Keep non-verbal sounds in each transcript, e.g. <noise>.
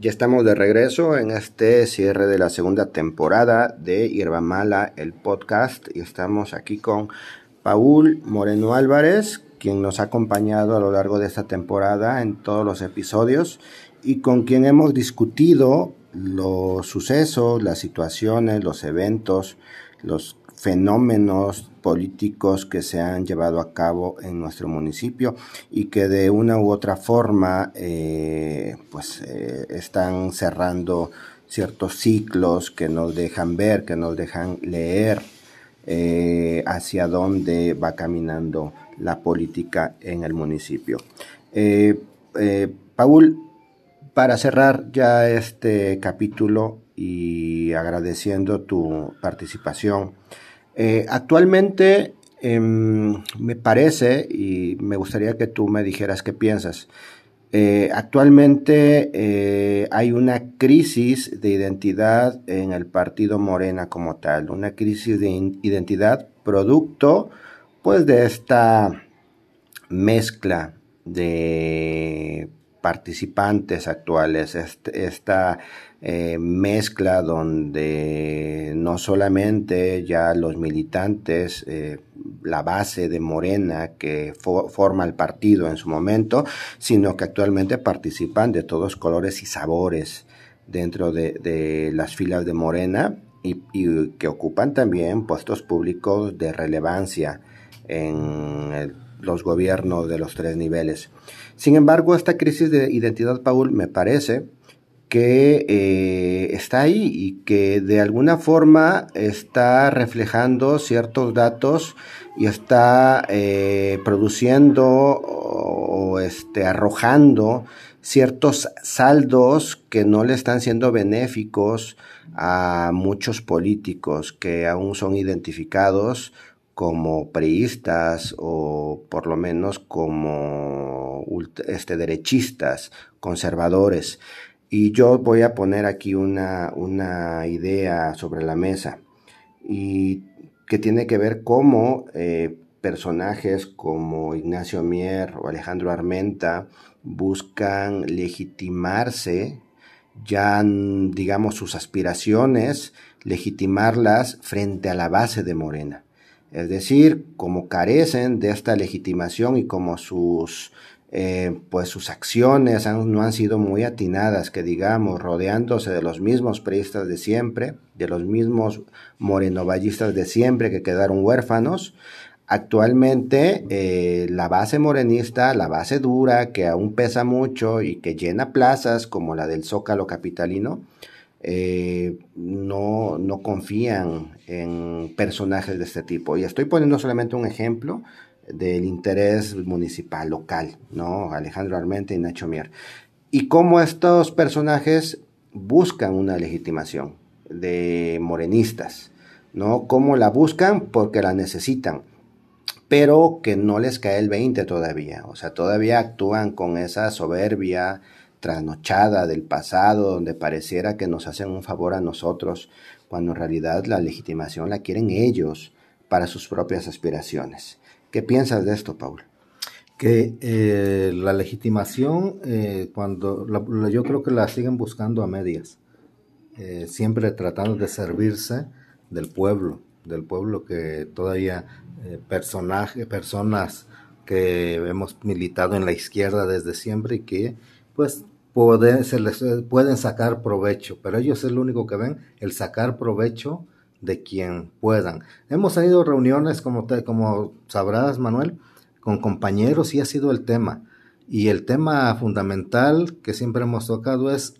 Ya estamos de regreso en este cierre de la segunda temporada de Hierba Mala, el podcast, y estamos aquí con Paul Moreno Álvarez, quien nos ha acompañado a lo largo de esta temporada en todos los episodios y con quien hemos discutido los sucesos, las situaciones, los eventos, los fenómenos políticos que se han llevado a cabo en nuestro municipio y que de una u otra forma eh, pues eh, están cerrando ciertos ciclos que nos dejan ver, que nos dejan leer eh, hacia dónde va caminando la política en el municipio. Paul, para cerrar ya este capítulo y agradeciendo tu participación, eh, actualmente em, me parece, y me gustaría que tú me dijeras qué piensas, eh, actualmente eh, hay una crisis de identidad en el partido Morena como tal, una crisis de identidad producto pues de esta mezcla de participantes actuales, este, esta eh, mezcla donde no solamente ya los militantes, eh, la base de Morena que forma el partido en su momento, sino que actualmente participan de todos colores y sabores dentro de, las filas de Morena y, que ocupan también puestos públicos de relevancia en los gobiernos de los tres niveles. Sin embargo, esta crisis de identidad, Paul, me parece que eh, está ahí y que de alguna forma está reflejando ciertos datos y está eh, produciendo o, este, arrojando ciertos saldos que no le están siendo benéficos a muchos políticos que aún son identificados como priistas o por lo menos como este, derechistas, conservadores. Y yo voy a poner aquí una, una idea sobre la mesa y que tiene que ver cómo eh, personajes como Ignacio Mier o Alejandro Armenta buscan legitimarse ya digamos sus aspiraciones, legitimarlas frente a la base de Morena. Es decir, como carecen de esta legitimación y como sus, eh, pues sus acciones no han sido muy atinadas, que digamos, rodeándose de los mismos priistas de siempre, de los mismos morenovallistas de siempre que quedaron huérfanos, Actualmente eh, la base morenista, la base dura, que aún pesa mucho y que llena plazas como la del Zócalo Capitalino, eh, no, no confían en personajes de este tipo. Y estoy poniendo solamente un ejemplo del interés municipal, local, ¿no? Alejandro Armente y Nacho Mier. Y cómo estos personajes buscan una legitimación de morenistas, ¿no? ¿Cómo la buscan? Porque la necesitan, pero que no les cae el 20 todavía, o sea, todavía actúan con esa soberbia, trasnochada del pasado, donde pareciera que nos hacen un favor a nosotros, cuando en realidad la legitimación la quieren ellos para sus propias aspiraciones. ¿Qué piensas de esto, Paul? Que eh, la legitimación, eh, cuando yo creo que la siguen buscando a medias, eh, siempre tratando de servirse del pueblo, del pueblo que todavía personaje, personas que hemos militado en la izquierda desde siempre y que pues se les, pueden sacar provecho, pero ellos es lo único que ven, el sacar provecho de quien puedan. Hemos tenido reuniones, como, te, como sabrás, Manuel, con compañeros y ha sido el tema. Y el tema fundamental que siempre hemos tocado es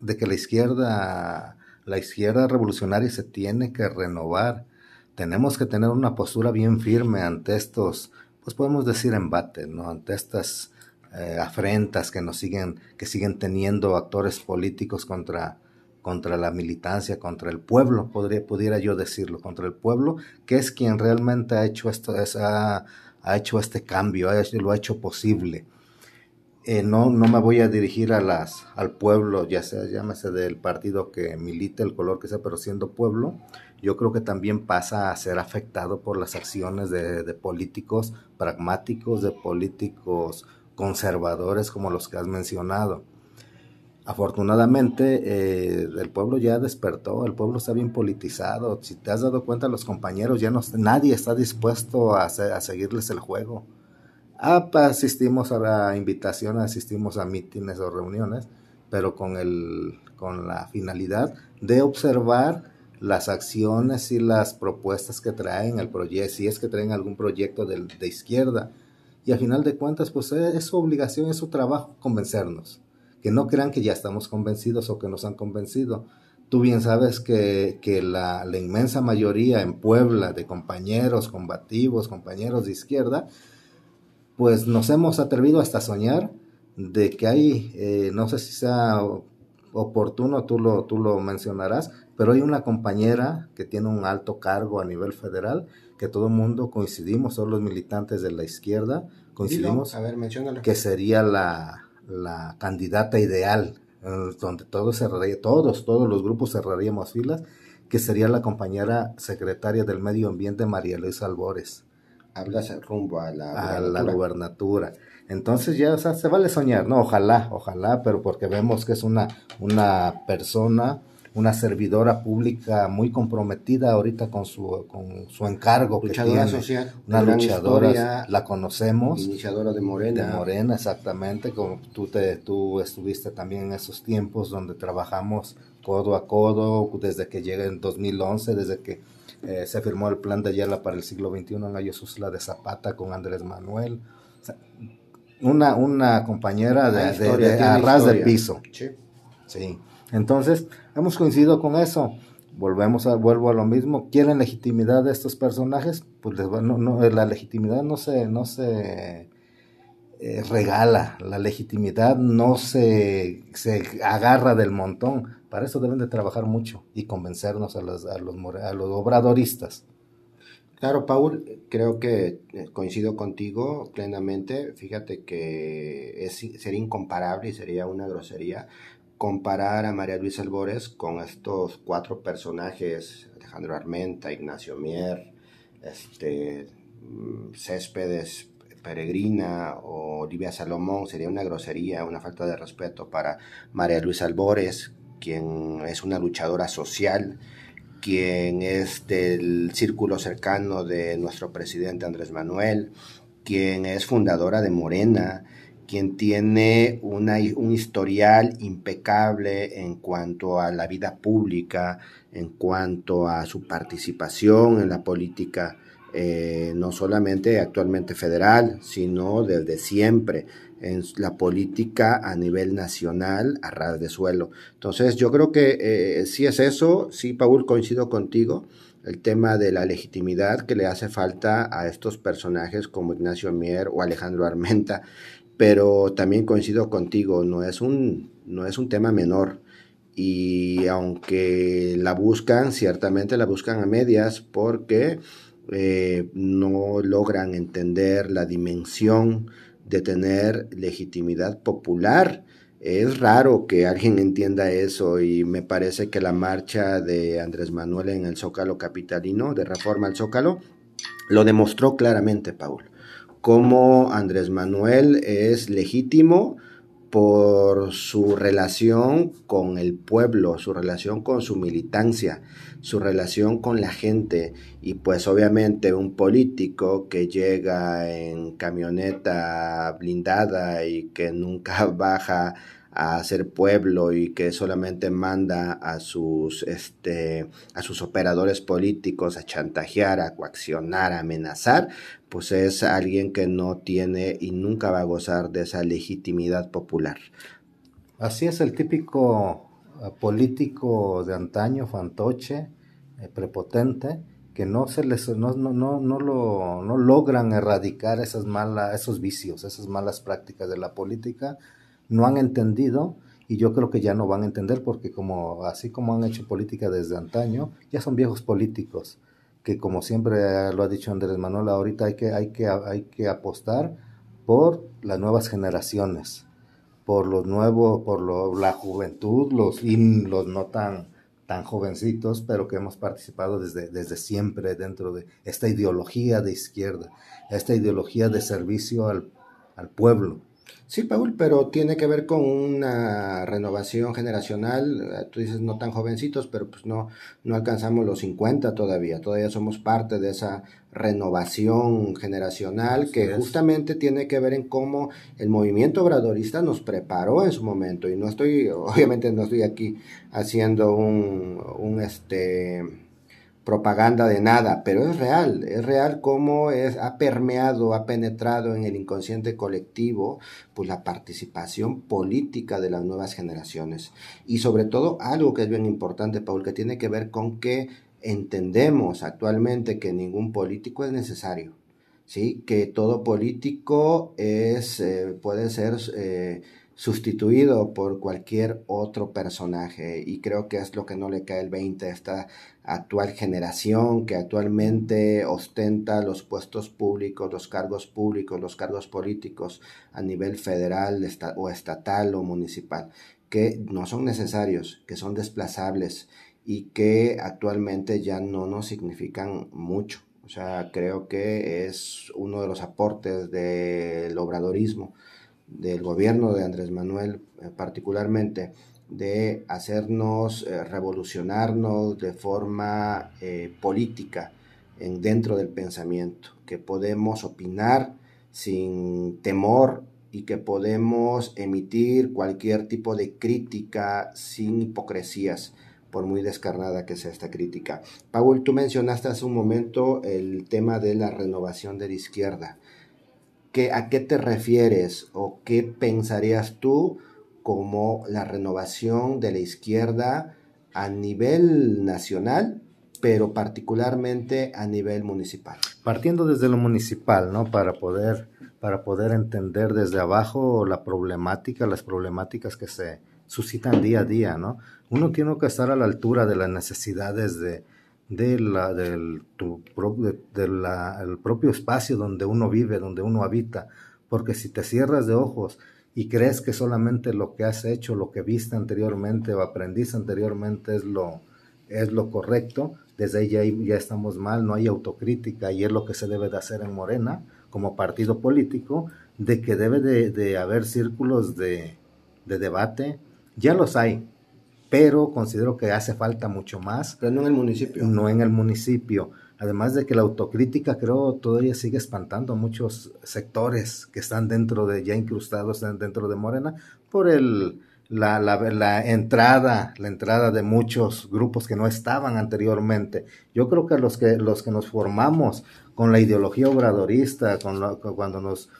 de que la izquierda, la izquierda revolucionaria se tiene que renovar. Tenemos que tener una postura bien firme ante estos, pues podemos decir embates, ¿no? Ante estas eh, afrentas que nos siguen, que siguen teniendo actores políticos contra, contra la militancia, contra el pueblo, podría, pudiera yo decirlo, contra el pueblo, que es quien realmente ha hecho esto, ha, ha hecho este cambio, lo ha hecho posible. Eh, no, no me voy a dirigir a las, al pueblo, ya sea, llámese del partido que milite, el color que sea, pero siendo pueblo, yo creo que también pasa a ser afectado por las acciones de políticos pragmáticos, de políticos conservadores como los que has mencionado. Afortunadamente eh, el pueblo ya despertó, el pueblo está bien politizado. Si te has dado cuenta, los compañeros ya no, nadie está dispuesto a, a seguirles el juego. Ah, asistimos a la invitación, asistimos a mítines o reuniones, pero con, el, con la finalidad de observar las acciones y las propuestas que traen el proyecto, si es que traen algún proyecto de, de izquierda. Y al final de cuentas, pues es su obligación, es su trabajo convencernos que no crean que ya estamos convencidos o que nos han convencido. Tú bien sabes que, la, inmensa mayoría en Puebla de compañeros combativos, compañeros de izquierda, pues nos hemos atrevido hasta a soñar de que hay, eh, no sé si sea oportuno, tú lo, tú lo mencionarás, pero hay una compañera que tiene un alto cargo a nivel federal, que todo el mundo coincidimos, todos los militantes de la izquierda coincidimos, a ver, que sería la, la candidata ideal, donde todos cerraría, todos, todos los grupos cerraríamos filas, que sería la compañera secretaria del Medio Ambiente María Luisa Albores. Hablas rumbo a la, a la gubernatura. Entonces ya, o sea, se vale soñar, ¿no? Ojalá, ojalá, pero porque vemos que es una, una persona una servidora pública muy comprometida ahorita con su, con su encargo. Luchadora que social. Una luchadora, la conocemos. Iniciadora de Morena. De Morena, exactamente, como tú, te, tú estuviste también en esos tiempos donde trabajamos codo a codo desde que llega en 2011, desde que eh, se firmó el plan de Ayala para el siglo XXI en la Yosusla de Zapata con Andrés Manuel. una, una compañera de, de, de, ras del piso. Sí. Sí. Entonces, hemos coincidido con eso. Volvemos a, vuelvo a lo mismo. ¿Quieren legitimidad de estos personajes? Pues les no, la legitimidad no se, no se eh, regala. La legitimidad no se, se agarra del montón. Para eso deben de trabajar mucho y convencernos a los, a los, a los obradoristas. Claro, Paul, creo que eh, coincido contigo plenamente. Fíjate que es, sería incomparable y sería una grosería comparar a María Luisa Albores con estos cuatro personajes, Alejandro Armenta, Ignacio Mier, este, mm, Céspedes Peregrina o Olivia Salomón, sería una grosería, una falta de respeto para María Luisa Albores, quien es una luchadora social, quien es del círculo cercano de nuestro presidente Andrés Manuel, quien es fundadora de Morena, quien tiene una, un historial impecable en cuanto a la vida pública, en cuanto a su participación en la política, eh, no solamente actualmente federal, sino desde siempre en la política a nivel nacional a ras de suelo. Entonces yo creo que eh, si es eso, sí, Paul, coincido contigo, el tema de la legitimidad que le hace falta a estos personajes como Ignacio Mier o Alejandro Armenta, pero también coincido contigo, no es un, no es un tema menor. Y aunque la buscan, ciertamente la buscan a medias porque eh, no logran entender la dimensión de tener legitimidad popular. Es raro que alguien entienda eso y me parece que la marcha de Andrés Manuel en el Zócalo Capitalino, de reforma al Zócalo, lo demostró claramente, Paul cómo Andrés Manuel es legítimo por su relación con el pueblo, su relación con su militancia, su relación con la gente. Y pues obviamente un político que llega en camioneta blindada y que nunca <laughs> baja a hacer pueblo y que solamente manda a sus este a sus operadores políticos a chantajear, a coaccionar, a amenazar, pues es alguien que no tiene y nunca va a gozar de esa legitimidad popular. Así es el típico eh, político de antaño, fantoche, eh, prepotente, que no se les no, no, no, no, lo, no logran erradicar esas malas, esos vicios, esas malas prácticas de la política, no han entendido y yo creo que ya no van a entender porque como así como han hecho política desde antaño, ya son viejos políticos que como siempre lo ha dicho Andrés Manuel, ahorita hay que, hay que, hay que apostar por las nuevas generaciones, por los nuevos, por la juventud, los, los no tan, tan jovencitos, pero que hemos participado desde, desde siempre dentro de esta ideología de izquierda, esta ideología de servicio al, al pueblo. Sí, Paul, pero tiene que ver con una renovación generacional. Eh, tú dices no tan jovencitos, pero pues no, no alcanzamos los 50 todavía. Todavía somos parte de esa renovación generacional que justamente tiene que ver en cómo el movimiento obradorista nos preparó en su momento. Y no estoy, <laughs> obviamente no estoy aquí haciendo un, un este propaganda de nada, pero es real, es real cómo es, ha permeado, ha penetrado en el inconsciente colectivo, pues la participación política de las nuevas generaciones. Y sobre todo algo que es bien importante, Paul, que tiene que ver con que entendemos actualmente que ningún político es necesario, ¿sí? Que todo político es, eh, puede ser... Eh, sustituido por cualquier otro personaje y creo que es lo que no le cae el 20 a esta actual generación que actualmente ostenta los puestos públicos, los cargos públicos, los cargos políticos a nivel federal o estatal o municipal, que no son necesarios, que son desplazables y que actualmente ya no nos significan mucho. O sea, creo que es uno de los aportes del obradorismo del gobierno de Andrés Manuel eh, particularmente, de hacernos eh, revolucionarnos de forma eh, política en, dentro del pensamiento, que podemos opinar sin temor y que podemos emitir cualquier tipo de crítica sin hipocresías, por muy descarnada que sea esta crítica. Paul, tú mencionaste hace un momento el tema de la renovación de la izquierda. ¿A qué te refieres o qué pensarías tú como la renovación de la izquierda a nivel nacional, pero particularmente a nivel municipal? Partiendo desde lo municipal, ¿no? Para poder, para poder entender desde abajo la problemática, las problemáticas que se suscitan día a día, ¿no? Uno tiene que estar a la altura de las necesidades de, de la, del tu, de, la, el propio espacio donde uno vive, donde uno habita, porque si te cierras de ojos y crees que solamente lo que has hecho, lo que viste anteriormente o aprendiste anteriormente es lo, es lo correcto, desde ahí ya, ya, estamos mal, no hay autocrítica y es lo que se debe de hacer en Morena como partido político, de que debe de, de haber círculos de, de debate, ya los hay, pero considero que hace falta mucho más. Pero no en el municipio. No en el municipio. Además de que la autocrítica creo todavía sigue espantando a muchos sectores que están dentro de, ya incrustados dentro de Morena, por el, la, la, la, entrada, la entrada de muchos grupos que no estaban anteriormente. Yo creo que los que, los que nos formamos con la ideología obradorista, con cuando nos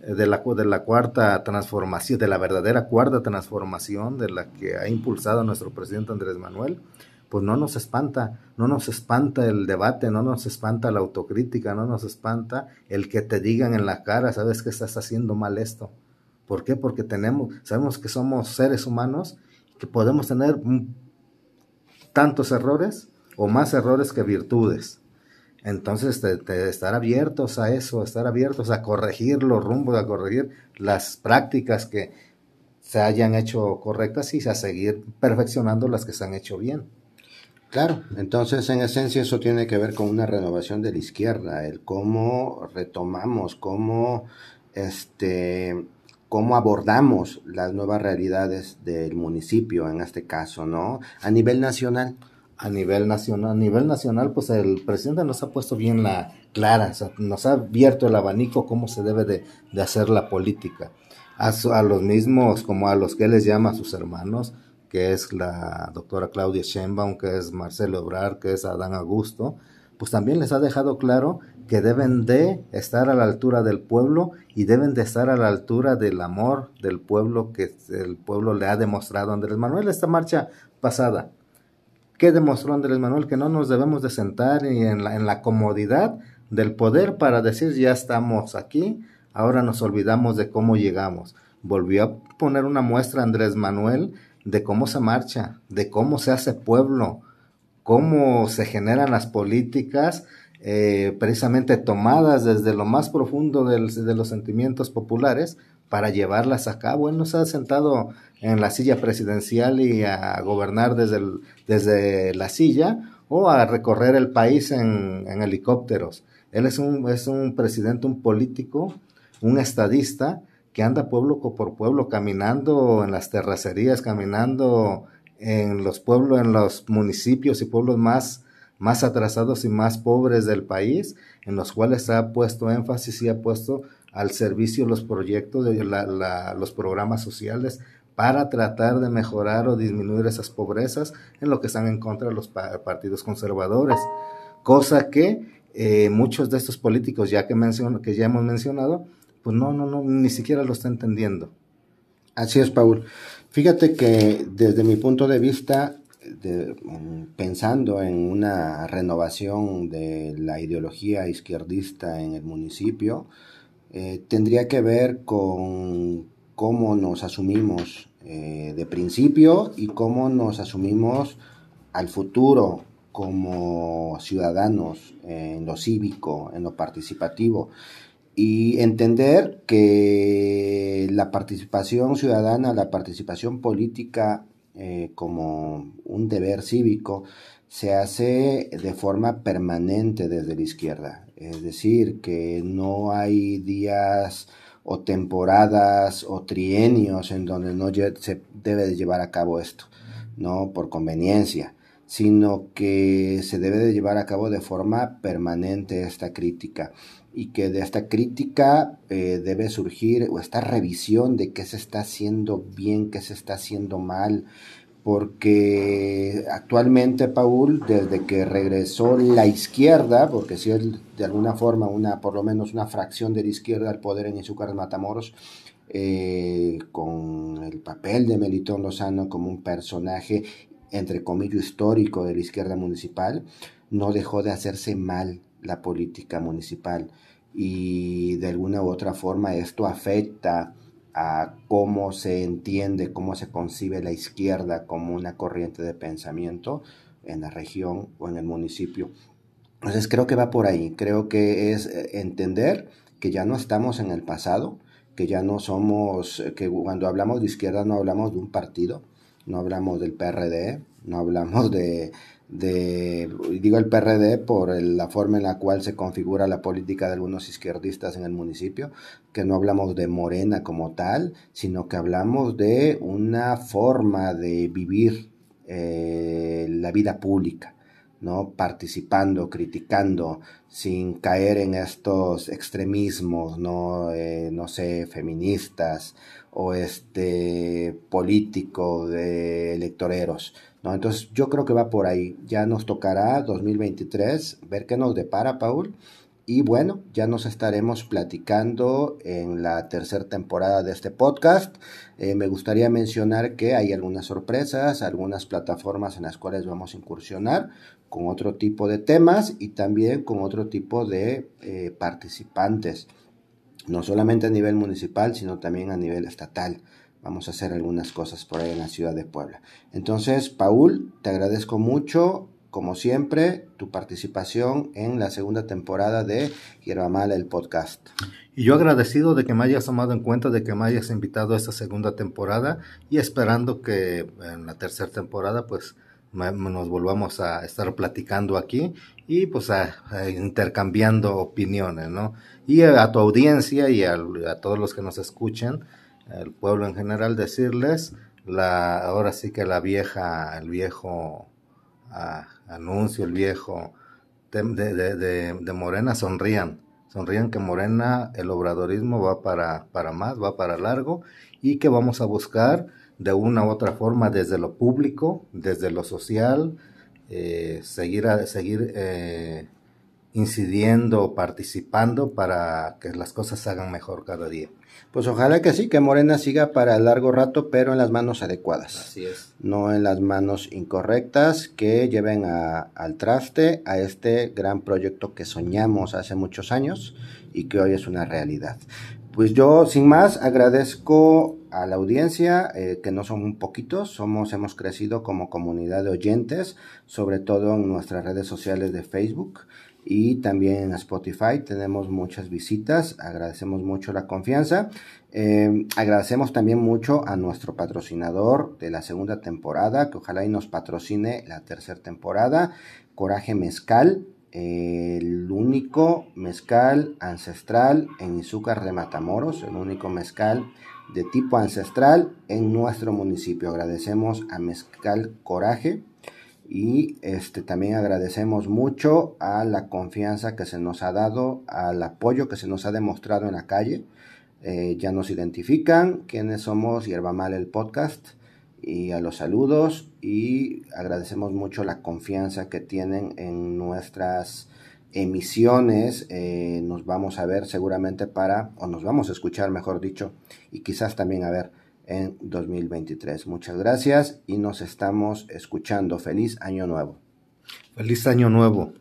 de la, de la cuarta transformación, de la verdadera cuarta transformación de la que ha impulsado nuestro presidente Andrés Manuel, pues no nos espanta, no nos espanta el debate, no nos espanta la autocrítica, no nos espanta el que te digan en la cara, sabes que estás haciendo mal esto. ¿Por qué? Porque tenemos, sabemos que somos seres humanos, que podemos tener tantos errores o más errores que virtudes. Entonces, te, estar abiertos a eso, estar abiertos a corregir los rumbos, a corregir las prácticas que se hayan hecho correctas y a seguir perfeccionando las que se han hecho bien. Claro, entonces en esencia eso tiene que ver con una renovación de la izquierda, el cómo retomamos, cómo este cómo abordamos las nuevas realidades del municipio en este caso, ¿no? A nivel nacional a nivel nacional. A nivel nacional, pues el presidente nos ha puesto bien la clara, nos ha abierto el abanico cómo se debe de, hacer la política. A, a, los mismos, como a los que les llama a sus hermanos, que es la doctora Claudia Sheinbaum, que es Marcelo Obrar, que es Adán Augusto, pues también les ha dejado claro que deben de estar a la altura del pueblo y deben de estar a la altura del amor del pueblo que el pueblo le ha demostrado a Andrés Manuel esta marcha pasada ¿Qué demostró Andrés Manuel? Que no nos debemos de sentar en la, comodidad del poder para decir ya estamos aquí, ahora nos olvidamos de cómo llegamos. Volvió a poner una muestra Andrés Manuel de cómo se marcha, de cómo se hace pueblo, cómo se generan las políticas eh, precisamente tomadas desde lo más profundo de los sentimientos populares para llevarlas a cabo. Él no se ha sentado en la silla presidencial y a gobernar desde, desde la silla o a recorrer el país en, helicópteros. Él es un, es un presidente, un político, un estadista que anda pueblo por pueblo, caminando en las terracerías, caminando en los pueblos, en los municipios y pueblos más, más atrasados y más pobres del país, en los cuales ha puesto énfasis y ha puesto al servicio los proyectos, de los programas sociales para tratar de mejorar o disminuir esas pobrezas en lo que están en contra de los partidos conservadores. Cosa que eh, muchos de estos políticos, ya que, que ya hemos mencionado, pues no, no, no, ni siquiera lo está entendiendo. Así es, Paul. Fíjate que desde mi punto de vista, pensando en una renovación de la ideología izquierdista en el municipio, eh, tendría que ver con cómo nos asumimos eh, de principio y cómo nos asumimos al futuro como ciudadanos en lo cívico, en lo participativo. Y entender que la participación ciudadana, la participación política eh, como un deber cívico se hace de forma permanente desde la izquierda. Es decir, que no hay días o temporadas o trienios en donde no se debe de llevar a cabo esto, no por conveniencia, sino que se debe de llevar a cabo de forma permanente esta crítica y que de esta crítica eh, debe surgir o esta revisión de qué se está haciendo bien, qué se está haciendo mal, porque actualmente Paul, desde que regresó la izquierda, porque si es de alguna forma una, por lo menos una fracción de la izquierda al poder en Izúcar Matamoros, eh, con el papel de Melitón Lozano como un personaje entre comillas histórico de la izquierda municipal, no dejó de hacerse mal la política municipal. Y de alguna u otra forma esto afecta a cómo se entiende, cómo se concibe la izquierda como una corriente de pensamiento en la región o en el municipio. Entonces creo que va por ahí, creo que es eh, entender que ya no estamos en el pasado, que ya no somos, que cuando hablamos de izquierda no hablamos de un partido, no hablamos del PRD, no hablamos de, de, digo el PRD por la forma en la cual se configura la política de algunos izquierdistas en el municipio, que no hablamos de Morena como tal, sino que hablamos de una forma de vivir eh, la vida pública. ¿No? participando, criticando, sin caer en estos extremismos, no, eh, no sé, feministas o este político de electoreros, entonces yo creo que va por ahí. Ya nos tocará 2023 ver qué nos depara, Paul. Y bueno, ya nos estaremos platicando en la tercera temporada de este podcast. Eh, me gustaría mencionar que hay algunas sorpresas, algunas plataformas en las cuales vamos a incursionar con otro tipo de temas y también con otro tipo de eh, participantes, no solamente a nivel municipal, sino también a nivel estatal vamos a hacer algunas cosas por ahí en la ciudad de Puebla. Entonces, Paul, te agradezco mucho, como siempre, tu participación en la segunda temporada de Hierba Mala, el podcast. Y yo agradecido de que me hayas tomado en cuenta, de que me hayas invitado a esta segunda temporada y esperando que en la tercera temporada, pues, nos volvamos a estar platicando aquí y pues a, intercambiando opiniones, ¿no? Y a, tu audiencia y a, a todos los que nos escuchen, el pueblo en general, decirles, la, ahora sí que la vieja, el viejo anuncio, el viejo. De, de, de, Morena, sonrían, sonrían que Morena, el obradorismo va para, para más, va para largo y que vamos a buscar de una u otra forma desde lo público, desde lo social, eh, seguir, a, seguir eh, incidiendo, participando para que las cosas se hagan mejor cada día. Pues ojalá que sí, que Morena siga para largo rato, pero en las manos adecuadas. Así es. No en las manos incorrectas que lleven al traste a este gran proyecto que soñamos hace muchos años y que hoy es una realidad. Pues yo, sin más, agradezco a la audiencia, eh, que no son un poquitos, somos, hemos crecido como comunidad de oyentes, sobre todo en nuestras redes sociales de Facebook y también en Spotify tenemos muchas visitas. Agradecemos mucho la confianza. Eh, agradecemos también mucho a nuestro patrocinador de la segunda temporada, que ojalá y nos patrocine la tercera temporada, Coraje Mezcal. el único mezcal ancestral en Izúcar de Matamoros, el único mezcal de tipo ancestral en nuestro municipio. Agradecemos a Mezcal Coraje y este también agradecemos mucho a la confianza que se nos ha dado, al apoyo que se nos ha demostrado en la calle. Eh, ya nos identifican quiénes somos Hierba Mal el podcast y a los saludos y agradecemos mucho la confianza que tienen en nuestras emisiones. Eh, nos vamos a ver seguramente para, o nos vamos a escuchar mejor dicho, y quizás también a ver en 2023. Muchas gracias y nos estamos escuchando. Feliz año nuevo. Feliz año nuevo.